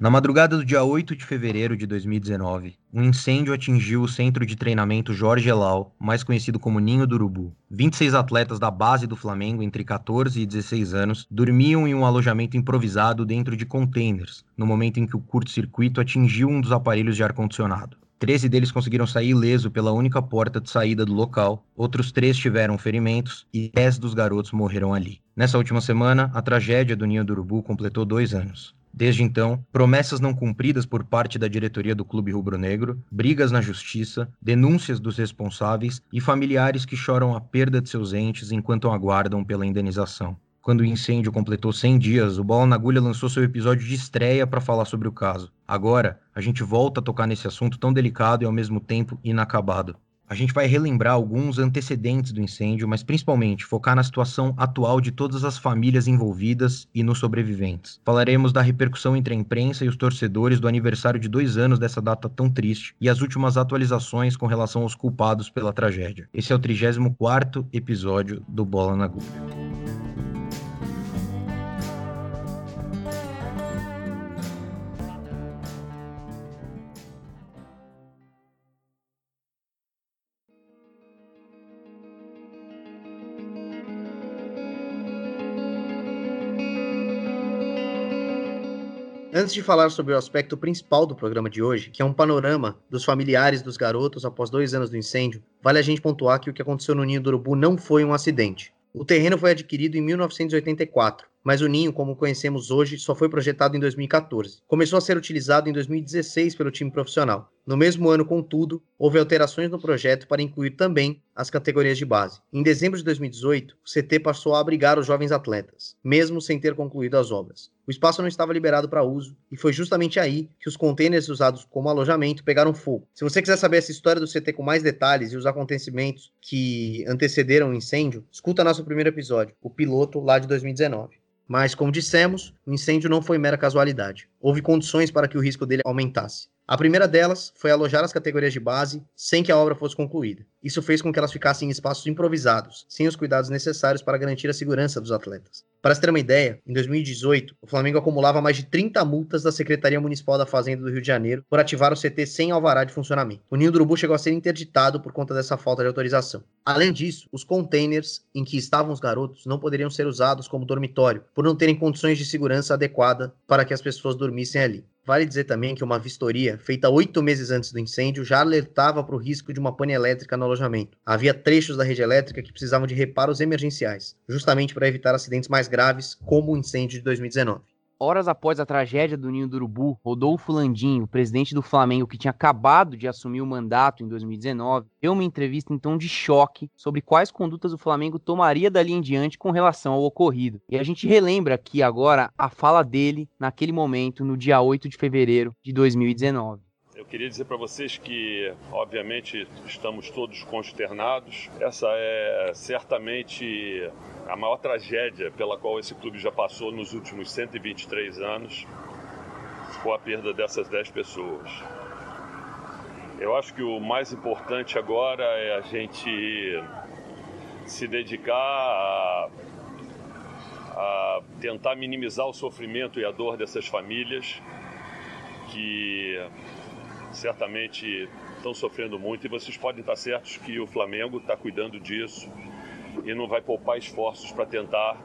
Na madrugada do dia 8 de fevereiro de 2019, um incêndio atingiu o centro de treinamento Jorge Elal, mais conhecido como Ninho do Urubu. 26 atletas da base do Flamengo entre 14 e 16 anos dormiam em um alojamento improvisado dentro de containers, no momento em que o curto-circuito atingiu um dos aparelhos de ar-condicionado. Treze deles conseguiram sair ileso pela única porta de saída do local, outros três tiveram ferimentos e dez dos garotos morreram ali. Nessa última semana, a tragédia do Ninho do Urubu completou dois anos. Desde então, promessas não cumpridas por parte da diretoria do Clube Rubro-Negro, brigas na justiça, denúncias dos responsáveis e familiares que choram a perda de seus entes enquanto aguardam pela indenização. Quando o incêndio completou 100 dias, o Bola na Agulha lançou seu episódio de estreia para falar sobre o caso. Agora, a gente volta a tocar nesse assunto tão delicado e ao mesmo tempo inacabado. A gente vai relembrar alguns antecedentes do incêndio, mas principalmente focar na situação atual de todas as famílias envolvidas e nos sobreviventes. Falaremos da repercussão entre a imprensa e os torcedores do aniversário de dois anos dessa data tão triste e as últimas atualizações com relação aos culpados pela tragédia. Esse é o 34 episódio do Bola na Agulha. Antes de falar sobre o aspecto principal do programa de hoje, que é um panorama dos familiares dos garotos após dois anos do incêndio, vale a gente pontuar que o que aconteceu no Ninho do Urubu não foi um acidente. O terreno foi adquirido em 1984 mas o ninho, como conhecemos hoje, só foi projetado em 2014. Começou a ser utilizado em 2016 pelo time profissional. No mesmo ano, contudo, houve alterações no projeto para incluir também as categorias de base. Em dezembro de 2018, o CT passou a abrigar os jovens atletas, mesmo sem ter concluído as obras. O espaço não estava liberado para uso e foi justamente aí que os contêineres usados como alojamento pegaram fogo. Se você quiser saber essa história do CT com mais detalhes e os acontecimentos que antecederam o incêndio, escuta nosso primeiro episódio, o piloto lá de 2019. Mas, como dissemos, o incêndio não foi mera casualidade. Houve condições para que o risco dele aumentasse. A primeira delas foi alojar as categorias de base sem que a obra fosse concluída. Isso fez com que elas ficassem em espaços improvisados, sem os cuidados necessários para garantir a segurança dos atletas. Para se ter uma ideia, em 2018, o Flamengo acumulava mais de 30 multas da Secretaria Municipal da Fazenda do Rio de Janeiro por ativar o CT sem alvará de funcionamento. O Ninho do Urubu chegou a ser interditado por conta dessa falta de autorização. Além disso, os containers em que estavam os garotos não poderiam ser usados como dormitório, por não terem condições de segurança adequada para que as pessoas dormissem ali. Vale dizer também que uma vistoria, feita oito meses antes do incêndio, já alertava para o risco de uma pane elétrica no alojamento. Havia trechos da rede elétrica que precisavam de reparos emergenciais, justamente para evitar acidentes mais graves, como o incêndio de 2019. Horas após a tragédia do Ninho do Urubu, Rodolfo Landim, o presidente do Flamengo que tinha acabado de assumir o mandato em 2019, deu uma entrevista em tom de choque sobre quais condutas o Flamengo tomaria dali em diante com relação ao ocorrido. E a gente relembra aqui agora a fala dele naquele momento, no dia 8 de fevereiro de 2019. Eu queria dizer para vocês que, obviamente, estamos todos consternados. Essa é certamente a maior tragédia pela qual esse clube já passou nos últimos 123 anos com a perda dessas 10 pessoas. Eu acho que o mais importante agora é a gente se dedicar a, a tentar minimizar o sofrimento e a dor dessas famílias que certamente estão sofrendo muito e vocês podem estar certos que o Flamengo está cuidando disso e não vai poupar esforços para tentar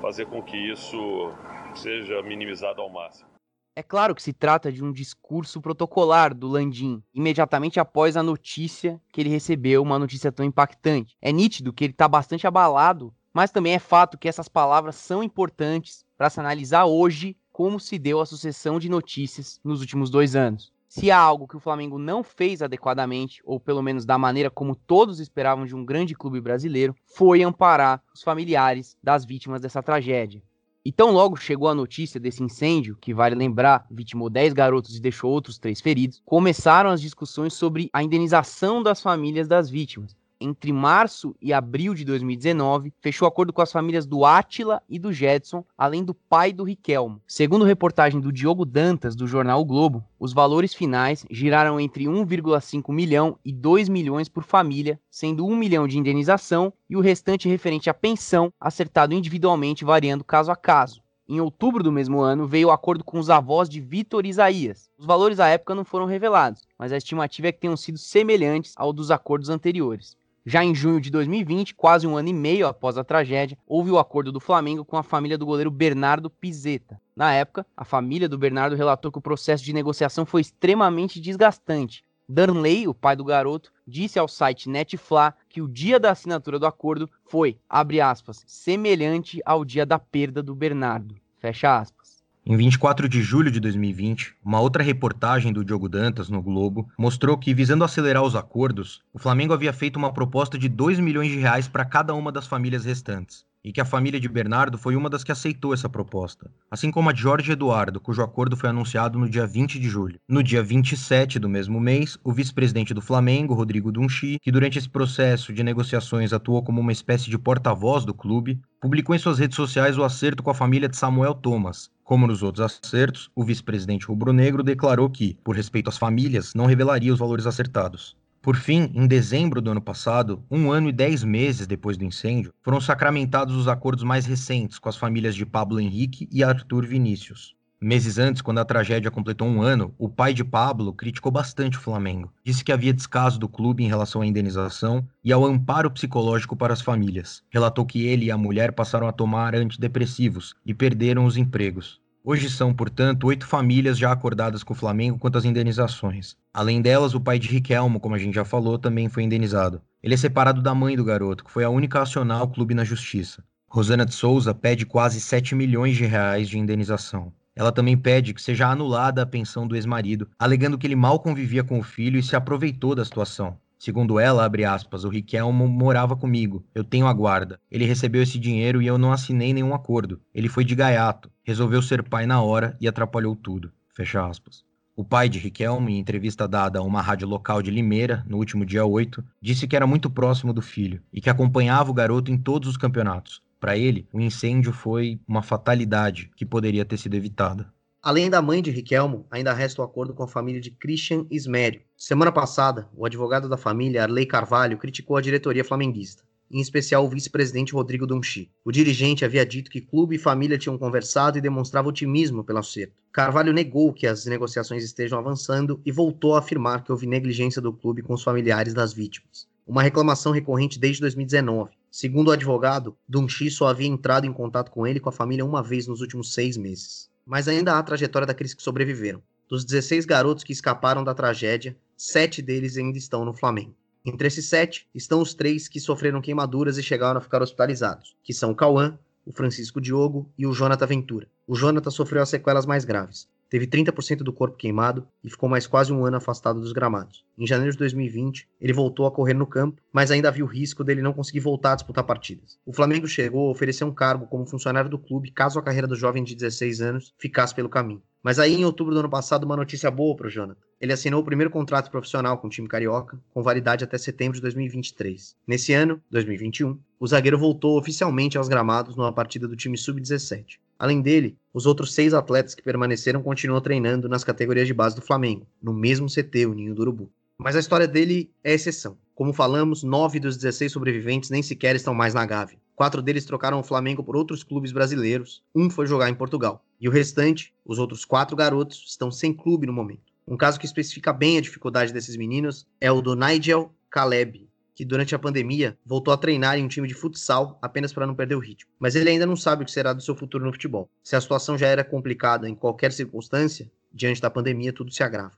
fazer com que isso seja minimizado ao máximo. É claro que se trata de um discurso protocolar do Landim, imediatamente após a notícia que ele recebeu, uma notícia tão impactante. É nítido que ele está bastante abalado, mas também é fato que essas palavras são importantes para se analisar hoje como se deu a sucessão de notícias nos últimos dois anos. Se há algo que o Flamengo não fez adequadamente, ou pelo menos da maneira como todos esperavam de um grande clube brasileiro, foi amparar os familiares das vítimas dessa tragédia. E tão logo chegou a notícia desse incêndio, que vale lembrar, vitimou 10 garotos e deixou outros 3 feridos, começaram as discussões sobre a indenização das famílias das vítimas entre março e abril de 2019, fechou acordo com as famílias do Átila e do Jedson, além do pai do Riquelmo. Segundo reportagem do Diogo Dantas, do jornal o Globo, os valores finais giraram entre 1,5 milhão e 2 milhões por família, sendo 1 milhão de indenização e o restante referente à pensão, acertado individualmente, variando caso a caso. Em outubro do mesmo ano, veio o acordo com os avós de Vitor Isaías. Os valores à época não foram revelados, mas a estimativa é que tenham sido semelhantes ao dos acordos anteriores. Já em junho de 2020, quase um ano e meio após a tragédia, houve o acordo do Flamengo com a família do goleiro Bernardo Pizeta. Na época, a família do Bernardo relatou que o processo de negociação foi extremamente desgastante. Darnley, o pai do garoto, disse ao site Netfla que o dia da assinatura do acordo foi, abre aspas, semelhante ao dia da perda do Bernardo. Fecha aspas. Em 24 de julho de 2020, uma outra reportagem do Diogo Dantas no Globo mostrou que, visando acelerar os acordos, o Flamengo havia feito uma proposta de 2 milhões de reais para cada uma das famílias restantes e que a família de Bernardo foi uma das que aceitou essa proposta, assim como a de Jorge Eduardo, cujo acordo foi anunciado no dia 20 de julho. No dia 27 do mesmo mês, o vice-presidente do Flamengo, Rodrigo Dunchi, que durante esse processo de negociações atuou como uma espécie de porta-voz do clube, publicou em suas redes sociais o acerto com a família de Samuel Thomas, como nos outros acertos, o vice-presidente rubro-negro declarou que, por respeito às famílias, não revelaria os valores acertados. Por fim, em dezembro do ano passado, um ano e dez meses depois do incêndio, foram sacramentados os acordos mais recentes com as famílias de Pablo Henrique e Arthur Vinícius. Meses antes, quando a tragédia completou um ano, o pai de Pablo criticou bastante o Flamengo. Disse que havia descaso do clube em relação à indenização e ao amparo psicológico para as famílias. Relatou que ele e a mulher passaram a tomar antidepressivos e perderam os empregos. Hoje são, portanto, oito famílias já acordadas com o Flamengo quanto às indenizações. Além delas, o pai de Riquelmo, como a gente já falou, também foi indenizado. Ele é separado da mãe do garoto, que foi a única a acionar o clube na justiça. Rosana de Souza pede quase 7 milhões de reais de indenização. Ela também pede que seja anulada a pensão do ex-marido, alegando que ele mal convivia com o filho e se aproveitou da situação. Segundo ela, abre aspas, o Riquelmo morava comigo, eu tenho a guarda. Ele recebeu esse dinheiro e eu não assinei nenhum acordo. Ele foi de gaiato, resolveu ser pai na hora e atrapalhou tudo. Fecha aspas. O pai de Riquelme, em entrevista dada a uma rádio local de Limeira, no último dia 8, disse que era muito próximo do filho e que acompanhava o garoto em todos os campeonatos. Para ele, o incêndio foi uma fatalidade que poderia ter sido evitada. Além da mãe de Riquelmo, ainda resta o acordo com a família de Christian Ismério. Semana passada, o advogado da família, Arley Carvalho, criticou a diretoria flamenguista, em especial o vice-presidente Rodrigo Donchi. O dirigente havia dito que clube e família tinham conversado e demonstrava otimismo pelo acerto. Carvalho negou que as negociações estejam avançando e voltou a afirmar que houve negligência do clube com os familiares das vítimas. Uma reclamação recorrente desde 2019. Segundo o advogado, Donchi só havia entrado em contato com ele e com a família uma vez nos últimos seis meses mas ainda há a trajetória daqueles que sobreviveram. Dos 16 garotos que escaparam da tragédia, sete deles ainda estão no Flamengo. Entre esses sete estão os três que sofreram queimaduras e chegaram a ficar hospitalizados, que são o Cauã, o Francisco Diogo e o Jonathan Ventura. O Jonathan sofreu as sequelas mais graves teve 30% do corpo queimado e ficou mais quase um ano afastado dos gramados. Em janeiro de 2020, ele voltou a correr no campo, mas ainda havia o risco dele não conseguir voltar a disputar partidas. O Flamengo chegou a oferecer um cargo como funcionário do clube caso a carreira do jovem de 16 anos ficasse pelo caminho. Mas aí, em outubro do ano passado, uma notícia boa para o Jonathan. Ele assinou o primeiro contrato profissional com o time carioca, com validade até setembro de 2023. Nesse ano, 2021, o zagueiro voltou oficialmente aos gramados numa partida do time sub-17. Além dele, os outros seis atletas que permaneceram continuam treinando nas categorias de base do Flamengo, no mesmo CT, o Ninho do Urubu. Mas a história dele é exceção. Como falamos, nove dos 16 sobreviventes nem sequer estão mais na Gávea. Quatro deles trocaram o Flamengo por outros clubes brasileiros, um foi jogar em Portugal. E o restante, os outros quatro garotos, estão sem clube no momento. Um caso que especifica bem a dificuldade desses meninos é o do Nigel Caleb, que durante a pandemia voltou a treinar em um time de futsal apenas para não perder o ritmo. Mas ele ainda não sabe o que será do seu futuro no futebol. Se a situação já era complicada em qualquer circunstância, diante da pandemia tudo se agrava.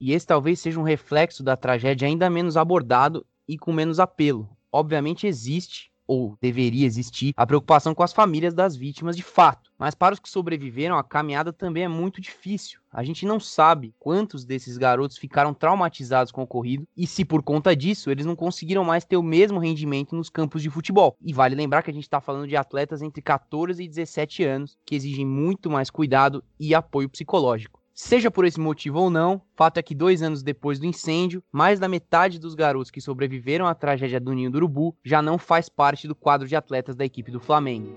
E esse talvez seja um reflexo da tragédia ainda menos abordado e com menos apelo. Obviamente existe ou deveria existir, a preocupação com as famílias das vítimas de fato. Mas para os que sobreviveram, a caminhada também é muito difícil. A gente não sabe quantos desses garotos ficaram traumatizados com o ocorrido e se por conta disso eles não conseguiram mais ter o mesmo rendimento nos campos de futebol. E vale lembrar que a gente está falando de atletas entre 14 e 17 anos que exigem muito mais cuidado e apoio psicológico. Seja por esse motivo ou não, fato é que dois anos depois do incêndio, mais da metade dos garotos que sobreviveram à tragédia do Ninho do Urubu já não faz parte do quadro de atletas da equipe do Flamengo.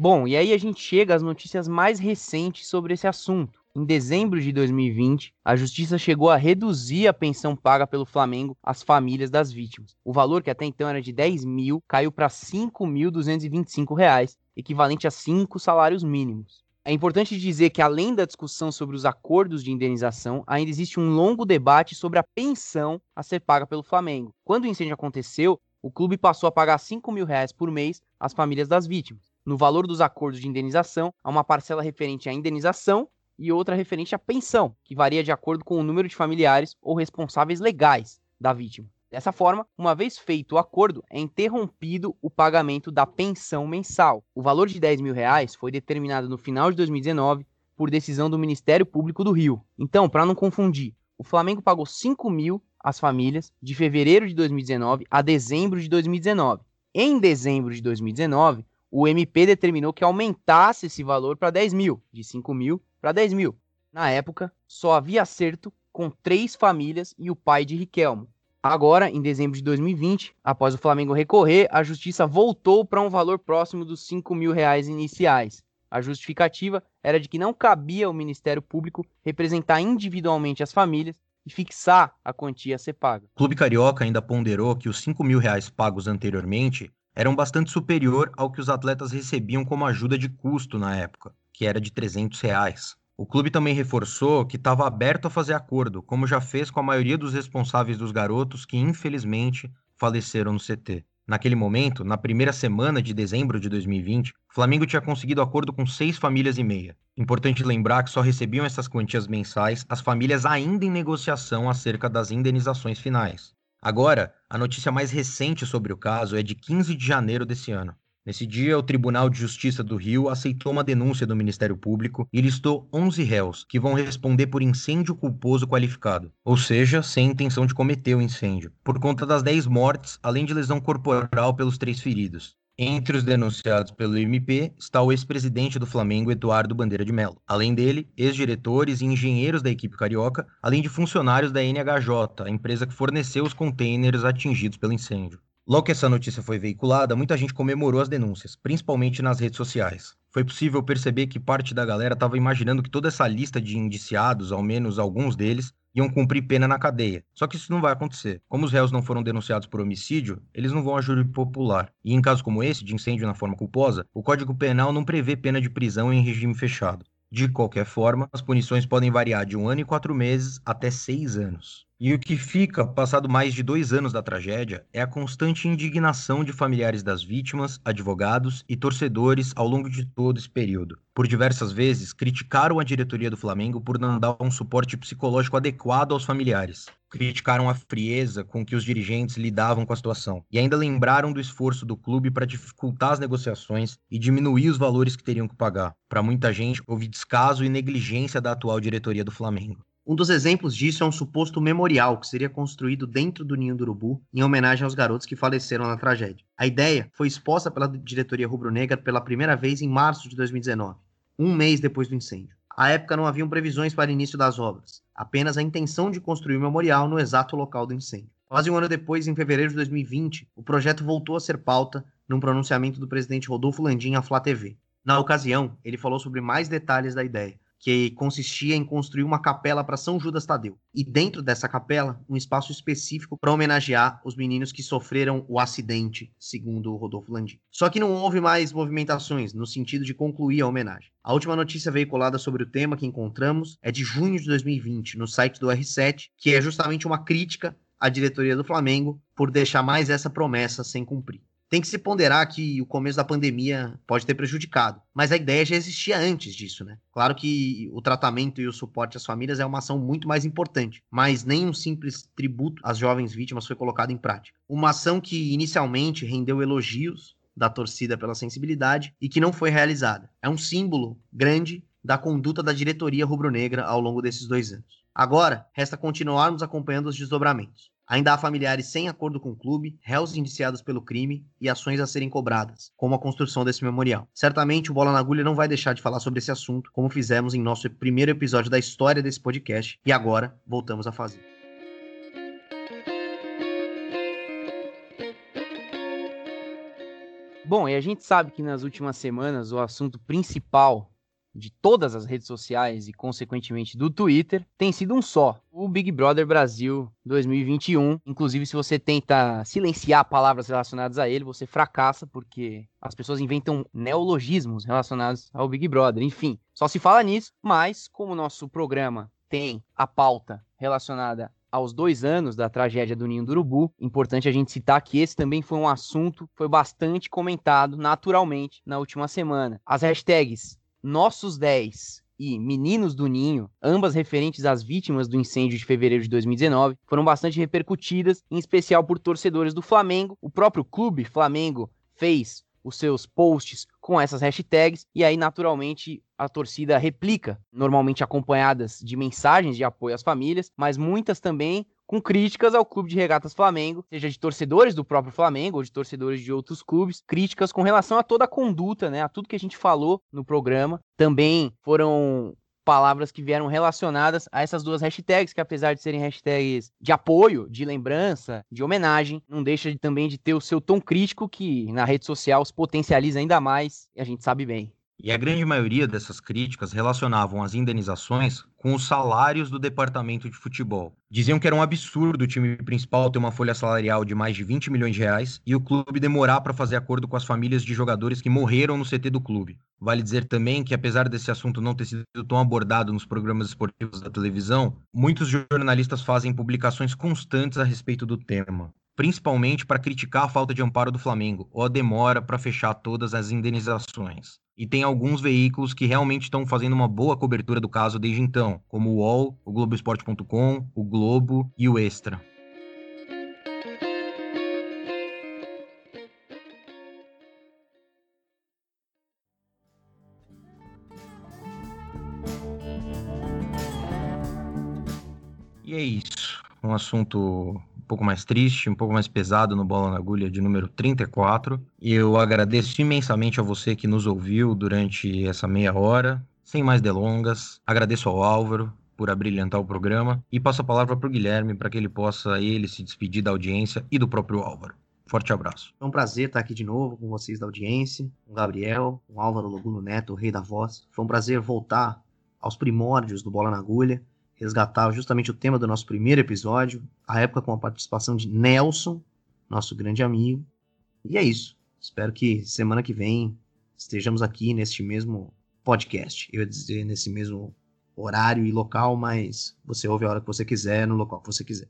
Bom, e aí a gente chega às notícias mais recentes sobre esse assunto. Em dezembro de 2020, a justiça chegou a reduzir a pensão paga pelo Flamengo às famílias das vítimas. O valor, que até então era de 10 mil, caiu para R$ 5.225, equivalente a cinco salários mínimos. É importante dizer que, além da discussão sobre os acordos de indenização, ainda existe um longo debate sobre a pensão a ser paga pelo Flamengo. Quando o incêndio aconteceu, o clube passou a pagar 5 mil reais por mês às famílias das vítimas. No valor dos acordos de indenização, há uma parcela referente à indenização e outra referente à pensão, que varia de acordo com o número de familiares ou responsáveis legais da vítima. Dessa forma, uma vez feito o acordo, é interrompido o pagamento da pensão mensal. O valor de 10 mil reais foi determinado no final de 2019 por decisão do Ministério Público do Rio. Então, para não confundir, o Flamengo pagou 5 mil às famílias de fevereiro de 2019 a dezembro de 2019. Em dezembro de 2019, o MP determinou que aumentasse esse valor para 10 mil, de 5 mil para 10 mil. Na época, só havia acerto com três famílias e o pai de Riquelmo. Agora, em dezembro de 2020, após o Flamengo recorrer, a justiça voltou para um valor próximo dos 5 mil reais iniciais. A justificativa era de que não cabia ao Ministério Público representar individualmente as famílias e fixar a quantia a ser paga. O Clube Carioca ainda ponderou que os 5 mil reais pagos anteriormente eram bastante superior ao que os atletas recebiam como ajuda de custo na época, que era de 300 reais. O clube também reforçou que estava aberto a fazer acordo, como já fez com a maioria dos responsáveis dos garotos que infelizmente faleceram no CT. Naquele momento, na primeira semana de dezembro de 2020, o Flamengo tinha conseguido acordo com seis famílias e meia. Importante lembrar que só recebiam essas quantias mensais as famílias ainda em negociação acerca das indenizações finais. Agora, a notícia mais recente sobre o caso é de 15 de janeiro desse ano. Nesse dia, o Tribunal de Justiça do Rio aceitou uma denúncia do Ministério Público e listou 11 réus que vão responder por incêndio culposo qualificado, ou seja, sem intenção de cometer o incêndio, por conta das 10 mortes, além de lesão corporal pelos três feridos. Entre os denunciados pelo MP está o ex-presidente do Flamengo, Eduardo Bandeira de Mello. Além dele, ex-diretores e engenheiros da equipe carioca, além de funcionários da NHJ, a empresa que forneceu os containers atingidos pelo incêndio. Logo que essa notícia foi veiculada, muita gente comemorou as denúncias, principalmente nas redes sociais. Foi possível perceber que parte da galera estava imaginando que toda essa lista de indiciados, ao menos alguns deles, iam cumprir pena na cadeia. Só que isso não vai acontecer. Como os réus não foram denunciados por homicídio, eles não vão a júri popular. E em casos como esse, de incêndio na forma culposa, o Código Penal não prevê pena de prisão em regime fechado. De qualquer forma, as punições podem variar de um ano e quatro meses até seis anos. E o que fica, passado mais de dois anos da tragédia, é a constante indignação de familiares das vítimas, advogados e torcedores ao longo de todo esse período. Por diversas vezes, criticaram a diretoria do Flamengo por não dar um suporte psicológico adequado aos familiares. Criticaram a frieza com que os dirigentes lidavam com a situação. E ainda lembraram do esforço do clube para dificultar as negociações e diminuir os valores que teriam que pagar. Para muita gente, houve descaso e negligência da atual diretoria do Flamengo. Um dos exemplos disso é um suposto memorial que seria construído dentro do Ninho do Urubu em homenagem aos garotos que faleceram na tragédia. A ideia foi exposta pela diretoria rubro-negra pela primeira vez em março de 2019, um mês depois do incêndio. À época não haviam previsões para início das obras, apenas a intenção de construir o memorial no exato local do incêndio. Quase um ano depois, em fevereiro de 2020, o projeto voltou a ser pauta num pronunciamento do presidente Rodolfo Landim à Flá TV. Na ocasião, ele falou sobre mais detalhes da ideia, que consistia em construir uma capela para São Judas Tadeu. E dentro dessa capela, um espaço específico para homenagear os meninos que sofreram o acidente, segundo o Rodolfo Landim. Só que não houve mais movimentações no sentido de concluir a homenagem. A última notícia veiculada sobre o tema que encontramos é de junho de 2020, no site do R7, que é justamente uma crítica à diretoria do Flamengo por deixar mais essa promessa sem cumprir. Tem que se ponderar que o começo da pandemia pode ter prejudicado, mas a ideia já existia antes disso, né? Claro que o tratamento e o suporte às famílias é uma ação muito mais importante, mas nem um simples tributo às jovens vítimas foi colocado em prática. Uma ação que inicialmente rendeu elogios da torcida pela sensibilidade e que não foi realizada. É um símbolo grande da conduta da diretoria rubro-negra ao longo desses dois anos. Agora, resta continuarmos acompanhando os desdobramentos. Ainda há familiares sem acordo com o clube, réus indiciados pelo crime e ações a serem cobradas, como a construção desse memorial. Certamente o Bola na Agulha não vai deixar de falar sobre esse assunto, como fizemos em nosso primeiro episódio da história desse podcast, e agora voltamos a fazer. Bom, e a gente sabe que nas últimas semanas o assunto principal de todas as redes sociais e, consequentemente, do Twitter, tem sido um só: o Big Brother Brasil 2021. Inclusive, se você tenta silenciar palavras relacionadas a ele, você fracassa, porque as pessoas inventam neologismos relacionados ao Big Brother. Enfim, só se fala nisso, mas como o nosso programa tem a pauta relacionada aos dois anos da tragédia do Ninho do Urubu. Importante a gente citar que esse também foi um assunto, foi bastante comentado naturalmente na última semana. As hashtags nossos 10 e Meninos do Ninho, ambas referentes às vítimas do incêndio de fevereiro de 2019, foram bastante repercutidas, em especial por torcedores do Flamengo. O próprio clube Flamengo fez os seus posts com essas hashtags e aí naturalmente a torcida replica, normalmente acompanhadas de mensagens de apoio às famílias, mas muitas também com críticas ao Clube de Regatas Flamengo, seja de torcedores do próprio Flamengo ou de torcedores de outros clubes, críticas com relação a toda a conduta, né, a tudo que a gente falou no programa. Também foram palavras que vieram relacionadas a essas duas hashtags, que apesar de serem hashtags de apoio, de lembrança, de homenagem, não deixa de, também de ter o seu tom crítico que na rede social se potencializa ainda mais, e a gente sabe bem. E a grande maioria dessas críticas relacionavam as indenizações com os salários do departamento de futebol. Diziam que era um absurdo o time principal ter uma folha salarial de mais de 20 milhões de reais e o clube demorar para fazer acordo com as famílias de jogadores que morreram no CT do clube. Vale dizer também que, apesar desse assunto não ter sido tão abordado nos programas esportivos da televisão, muitos jornalistas fazem publicações constantes a respeito do tema principalmente para criticar a falta de amparo do Flamengo ou a demora para fechar todas as indenizações. E tem alguns veículos que realmente estão fazendo uma boa cobertura do caso desde então, como o UOL, o Globoesporte.com, o Globo e o Extra. E é isso. Um assunto pouco mais triste, um pouco mais pesado no Bola na Agulha de número 34. E eu agradeço imensamente a você que nos ouviu durante essa meia hora. Sem mais delongas, agradeço ao Álvaro por abrilhantar o programa e passo a palavra para o Guilherme para que ele possa ele se despedir da audiência e do próprio Álvaro. Forte abraço. É um prazer estar aqui de novo com vocês da audiência, com o Gabriel, com o Álvaro Loguno Neto, o rei da voz. Foi um prazer voltar aos primórdios do Bola na Agulha resgatar justamente o tema do nosso primeiro episódio, a época com a participação de Nelson, nosso grande amigo. E é isso. Espero que semana que vem estejamos aqui neste mesmo podcast. Eu ia dizer nesse mesmo horário e local, mas você ouve a hora que você quiser, no local que você quiser.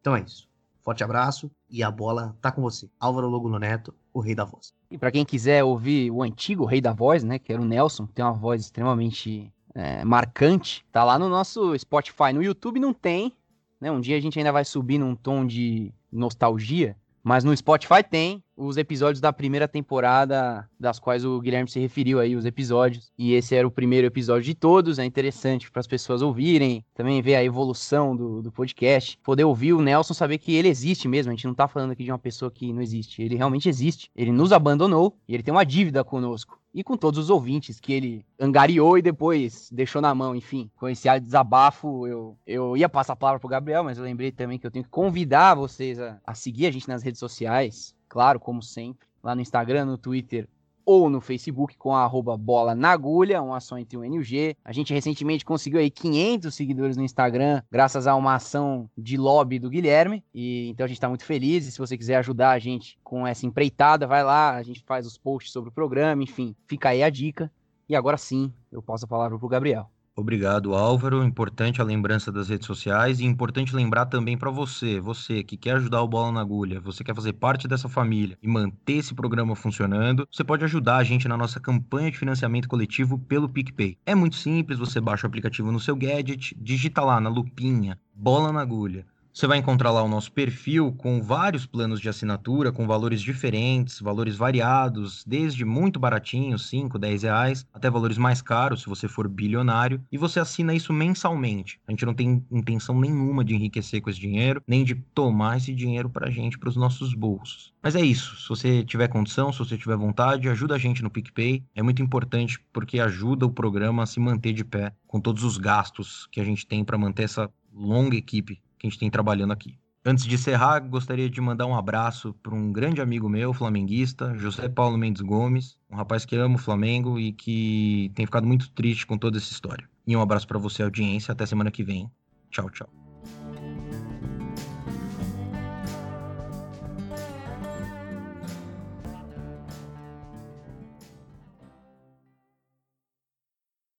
Então é isso. Forte abraço e a bola tá com você. Álvaro Loguno Neto, o rei da voz. E para quem quiser ouvir o antigo rei da voz, né, que era o Nelson, tem uma voz extremamente é, marcante, tá lá no nosso Spotify. No YouTube não tem, né? Um dia a gente ainda vai subir num tom de nostalgia, mas no Spotify tem os episódios da primeira temporada, das quais o Guilherme se referiu aí, os episódios. E esse era o primeiro episódio de todos. É interessante para as pessoas ouvirem, também ver a evolução do, do podcast. Poder ouvir o Nelson, saber que ele existe mesmo. A gente não tá falando aqui de uma pessoa que não existe. Ele realmente existe. Ele nos abandonou e ele tem uma dívida conosco e com todos os ouvintes que ele angariou e depois deixou na mão, enfim. Com esse desabafo, eu, eu ia passar a palavra pro Gabriel, mas eu lembrei também que eu tenho que convidar vocês a, a seguir a gente nas redes sociais, claro, como sempre, lá no Instagram, no Twitter ou no Facebook com a arroba bola na agulha, uma ação entre o N e o G. A gente recentemente conseguiu aí 500 seguidores no Instagram, graças a uma ação de lobby do Guilherme, e então a gente está muito feliz, e se você quiser ajudar a gente com essa empreitada, vai lá, a gente faz os posts sobre o programa, enfim, fica aí a dica. E agora sim, eu passo a palavra para o Gabriel. Obrigado, Álvaro. Importante a lembrança das redes sociais e importante lembrar também para você, você que quer ajudar o Bola na Agulha, você quer fazer parte dessa família e manter esse programa funcionando, você pode ajudar a gente na nossa campanha de financiamento coletivo pelo PicPay. É muito simples, você baixa o aplicativo no seu gadget, digita lá na lupinha Bola na Agulha você vai encontrar lá o nosso perfil com vários planos de assinatura, com valores diferentes, valores variados, desde muito baratinho, 5, 10 reais, até valores mais caros, se você for bilionário, e você assina isso mensalmente. A gente não tem intenção nenhuma de enriquecer com esse dinheiro, nem de tomar esse dinheiro pra gente, para os nossos bolsos. Mas é isso, se você tiver condição, se você tiver vontade, ajuda a gente no PicPay, é muito importante porque ajuda o programa a se manter de pé com todos os gastos que a gente tem para manter essa longa equipe que a gente tem trabalhando aqui. Antes de encerrar, gostaria de mandar um abraço para um grande amigo meu, flamenguista, José Paulo Mendes Gomes, um rapaz que ama o Flamengo e que tem ficado muito triste com toda essa história. E um abraço para você, audiência. Até semana que vem. Tchau, tchau.